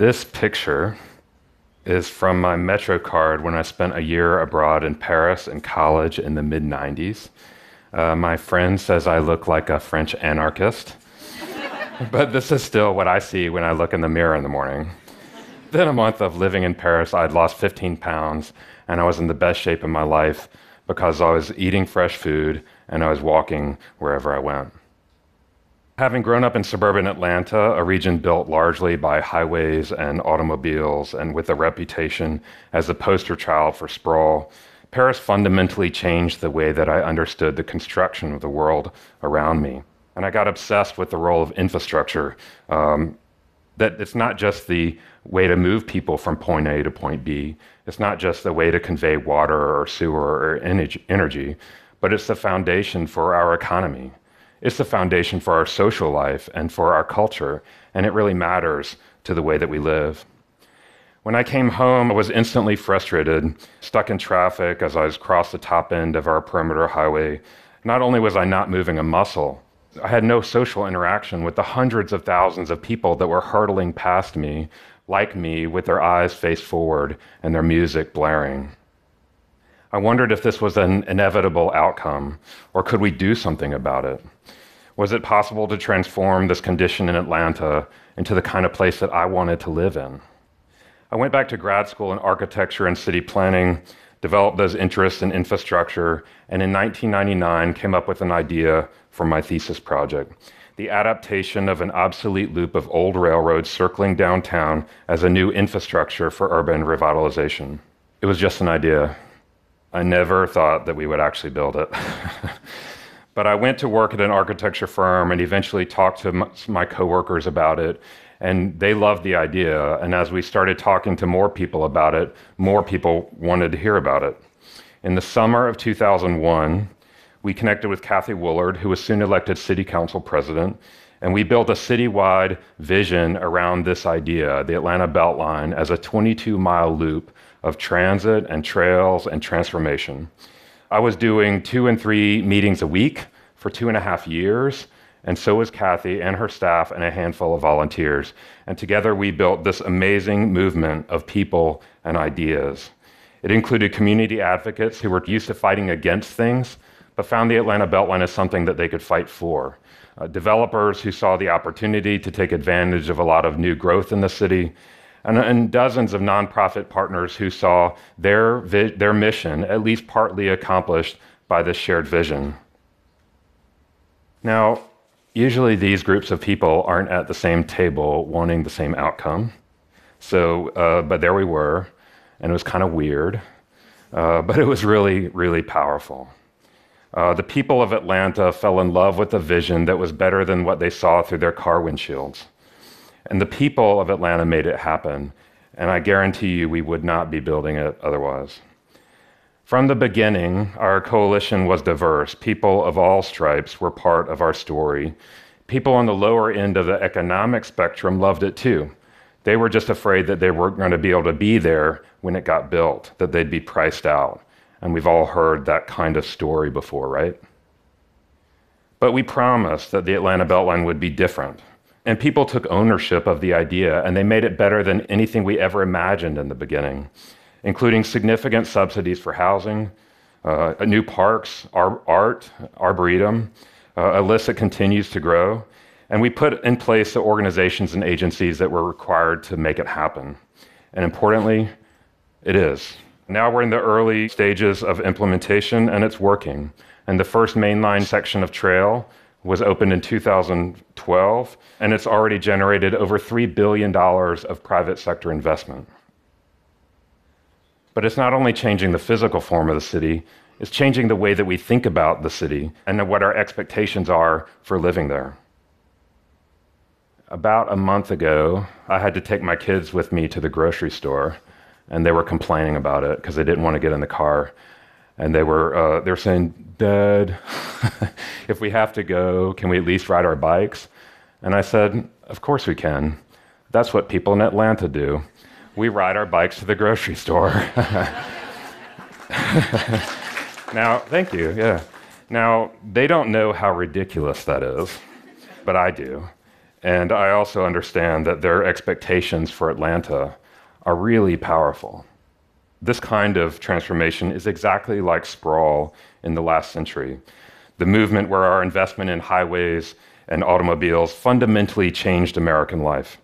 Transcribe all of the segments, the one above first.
This picture is from my Metro card when I spent a year abroad in Paris in college in the mid 90s. Uh, my friend says I look like a French anarchist, but this is still what I see when I look in the mirror in the morning. Within a month of living in Paris, I'd lost 15 pounds and I was in the best shape of my life because I was eating fresh food and I was walking wherever I went. Having grown up in suburban Atlanta, a region built largely by highways and automobiles, and with a reputation as the poster child for sprawl, Paris fundamentally changed the way that I understood the construction of the world around me. And I got obsessed with the role of infrastructure. Um, that it's not just the way to move people from point A to point B, it's not just the way to convey water or sewer or energy, but it's the foundation for our economy. It's the foundation for our social life and for our culture, and it really matters to the way that we live. When I came home, I was instantly frustrated, stuck in traffic as I was across the top end of our perimeter highway. Not only was I not moving a muscle, I had no social interaction with the hundreds of thousands of people that were hurtling past me, like me, with their eyes faced forward and their music blaring. I wondered if this was an inevitable outcome, or could we do something about it? Was it possible to transform this condition in Atlanta into the kind of place that I wanted to live in? I went back to grad school in architecture and city planning, developed those interests in infrastructure, and in 1999 came up with an idea for my thesis project the adaptation of an obsolete loop of old railroads circling downtown as a new infrastructure for urban revitalization. It was just an idea. I never thought that we would actually build it. but I went to work at an architecture firm and eventually talked to my coworkers about it. And they loved the idea. And as we started talking to more people about it, more people wanted to hear about it. In the summer of 2001, we connected with Kathy Woolard, who was soon elected city council president, and we built a citywide vision around this idea, the Atlanta Beltline, as a 22 mile loop of transit and trails and transformation. I was doing two and three meetings a week for two and a half years, and so was Kathy and her staff and a handful of volunteers. And together we built this amazing movement of people and ideas. It included community advocates who were used to fighting against things, but found the Atlanta Beltline as something that they could fight for. Uh, developers who saw the opportunity to take advantage of a lot of new growth in the city, and, and dozens of nonprofit partners who saw their, vi- their mission at least partly accomplished by this shared vision. Now, usually these groups of people aren't at the same table wanting the same outcome. So, uh, but there we were, and it was kind of weird, uh, but it was really, really powerful. Uh, the people of Atlanta fell in love with a vision that was better than what they saw through their car windshields. And the people of Atlanta made it happen. And I guarantee you we would not be building it otherwise. From the beginning, our coalition was diverse. People of all stripes were part of our story. People on the lower end of the economic spectrum loved it too. They were just afraid that they weren't going to be able to be there when it got built, that they'd be priced out. And we've all heard that kind of story before, right? But we promised that the Atlanta Beltline would be different. And people took ownership of the idea, and they made it better than anything we ever imagined in the beginning, including significant subsidies for housing, uh, new parks, ar- art, arboretum, uh, a list that continues to grow. And we put in place the organizations and agencies that were required to make it happen. And importantly, it is. Now we're in the early stages of implementation and it's working. And the first mainline section of trail was opened in 2012 and it's already generated over $3 billion of private sector investment. But it's not only changing the physical form of the city, it's changing the way that we think about the city and what our expectations are for living there. About a month ago, I had to take my kids with me to the grocery store and they were complaining about it because they didn't want to get in the car. And they were uh, they were saying, "Dad, if we have to go, can we at least ride our bikes?" And I said, "Of course we can. That's what people in Atlanta do. We ride our bikes to the grocery store." now, thank you. Yeah. Now they don't know how ridiculous that is, but I do. And I also understand that their expectations for Atlanta are really powerful. This kind of transformation is exactly like sprawl in the last century, the movement where our investment in highways and automobiles fundamentally changed American life.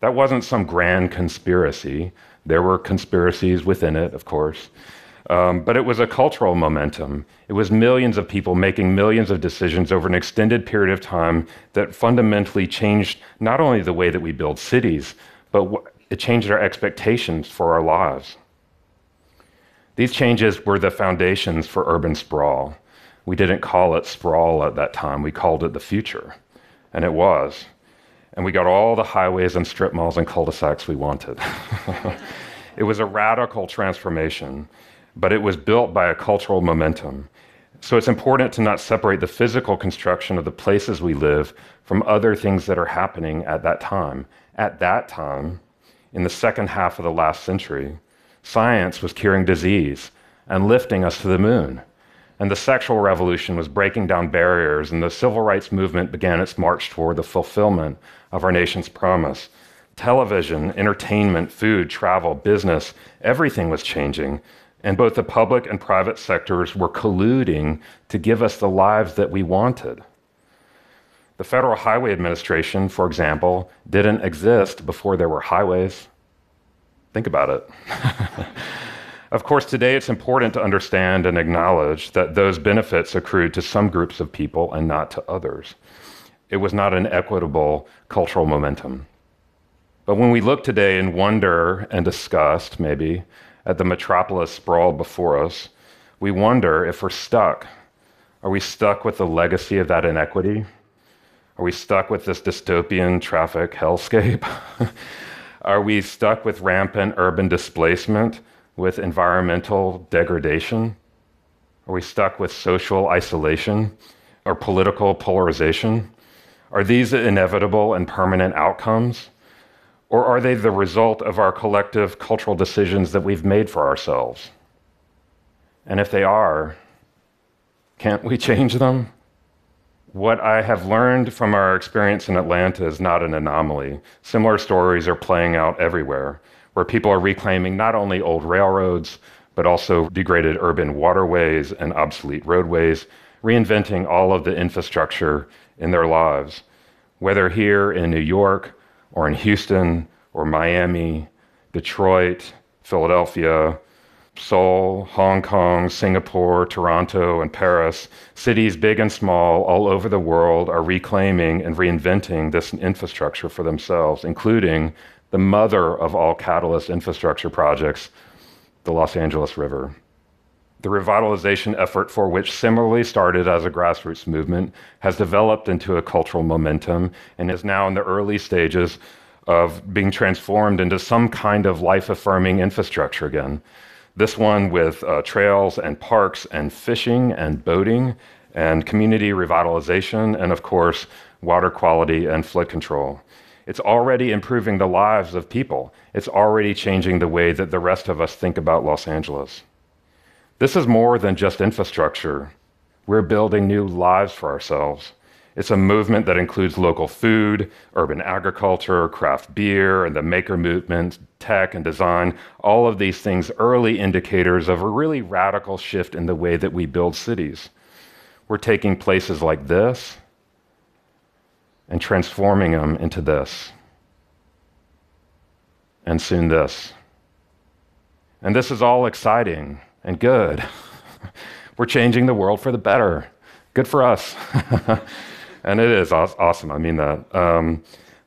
That wasn't some grand conspiracy. There were conspiracies within it, of course. Um, but it was a cultural momentum. It was millions of people making millions of decisions over an extended period of time that fundamentally changed not only the way that we build cities, but it changed our expectations for our lives. These changes were the foundations for urban sprawl. We didn't call it sprawl at that time, we called it the future. And it was. And we got all the highways and strip malls and cul de sacs we wanted. it was a radical transformation but it was built by a cultural momentum. So it's important to not separate the physical construction of the places we live from other things that are happening at that time. At that time, in the second half of the last century, science was curing disease and lifting us to the moon. And the sexual revolution was breaking down barriers, and the civil rights movement began its march toward the fulfillment of our nation's promise. Television, entertainment, food, travel, business, everything was changing and both the public and private sectors were colluding to give us the lives that we wanted. The Federal Highway Administration, for example, didn't exist before there were highways. Think about it. of course, today it's important to understand and acknowledge that those benefits accrued to some groups of people and not to others. It was not an equitable cultural momentum. But when we look today in wonder and disgust, maybe, at the metropolis sprawled before us, we wonder if we're stuck. Are we stuck with the legacy of that inequity? Are we stuck with this dystopian traffic hellscape? Are we stuck with rampant urban displacement, with environmental degradation? Are we stuck with social isolation or political polarization? Are these inevitable and permanent outcomes? Or are they the result of our collective cultural decisions that we've made for ourselves? And if they are, can't we change them? What I have learned from our experience in Atlanta is not an anomaly. Similar stories are playing out everywhere, where people are reclaiming not only old railroads, but also degraded urban waterways and obsolete roadways, reinventing all of the infrastructure in their lives. Whether here in New York or in Houston or Miami, Detroit, Philadelphia, Seoul, Hong Kong, Singapore, Toronto, and Paris, cities big and small all over the world are reclaiming and reinventing this infrastructure for themselves, including the mother of all catalyst infrastructure projects, the Los Angeles River. The revitalization effort, for which similarly started as a grassroots movement, has developed into a cultural momentum and is now in the early stages of being transformed into some kind of life affirming infrastructure again. This one with uh, trails and parks and fishing and boating and community revitalization and, of course, water quality and flood control. It's already improving the lives of people. It's already changing the way that the rest of us think about Los Angeles. This is more than just infrastructure. We're building new lives for ourselves. It's a movement that includes local food, urban agriculture, craft beer, and the maker movement, tech and design. All of these things, early indicators of a really radical shift in the way that we build cities. We're taking places like this and transforming them into this. And soon this. And this is all exciting and good. We're changing the world for the better. Good for us. and it is awesome. I mean that. Um,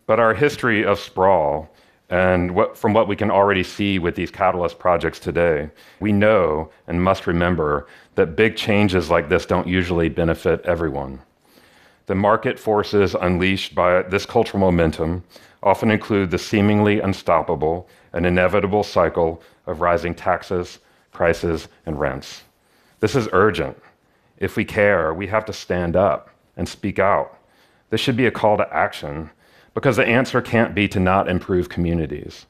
but our history of sprawl, and what, from what we can already see with these catalyst projects today, we know and must remember that big changes like this don't usually benefit everyone. The market forces unleashed by this cultural momentum often include the seemingly unstoppable and inevitable cycle of rising taxes, prices, and rents. This is urgent. If we care, we have to stand up and speak out. This should be a call to action because the answer can't be to not improve communities.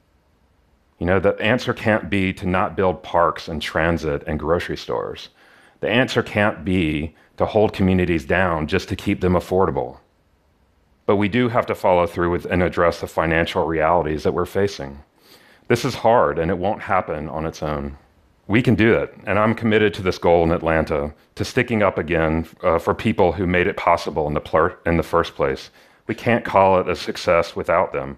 You know, the answer can't be to not build parks and transit and grocery stores. The answer can't be to hold communities down just to keep them affordable. But we do have to follow through with and address the financial realities that we're facing. This is hard and it won't happen on its own. We can do it, and I'm committed to this goal in Atlanta, to sticking up again uh, for people who made it possible in the, pl- in the first place. We can't call it a success without them.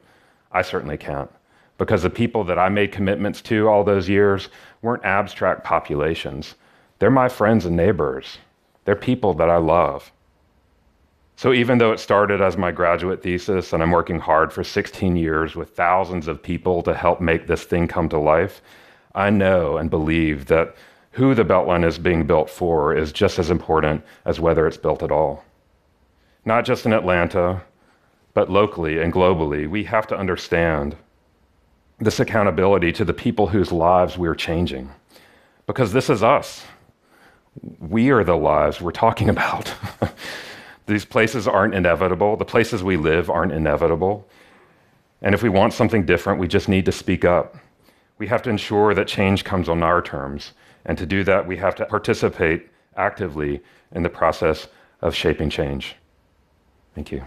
I certainly can't. Because the people that I made commitments to all those years weren't abstract populations. They're my friends and neighbors. They're people that I love. So even though it started as my graduate thesis and I'm working hard for 16 years with thousands of people to help make this thing come to life, I know and believe that who the Beltline is being built for is just as important as whether it's built at all. Not just in Atlanta, but locally and globally, we have to understand this accountability to the people whose lives we're changing. Because this is us. We are the lives we're talking about. These places aren't inevitable. The places we live aren't inevitable. And if we want something different, we just need to speak up. We have to ensure that change comes on our terms. And to do that, we have to participate actively in the process of shaping change. Thank you.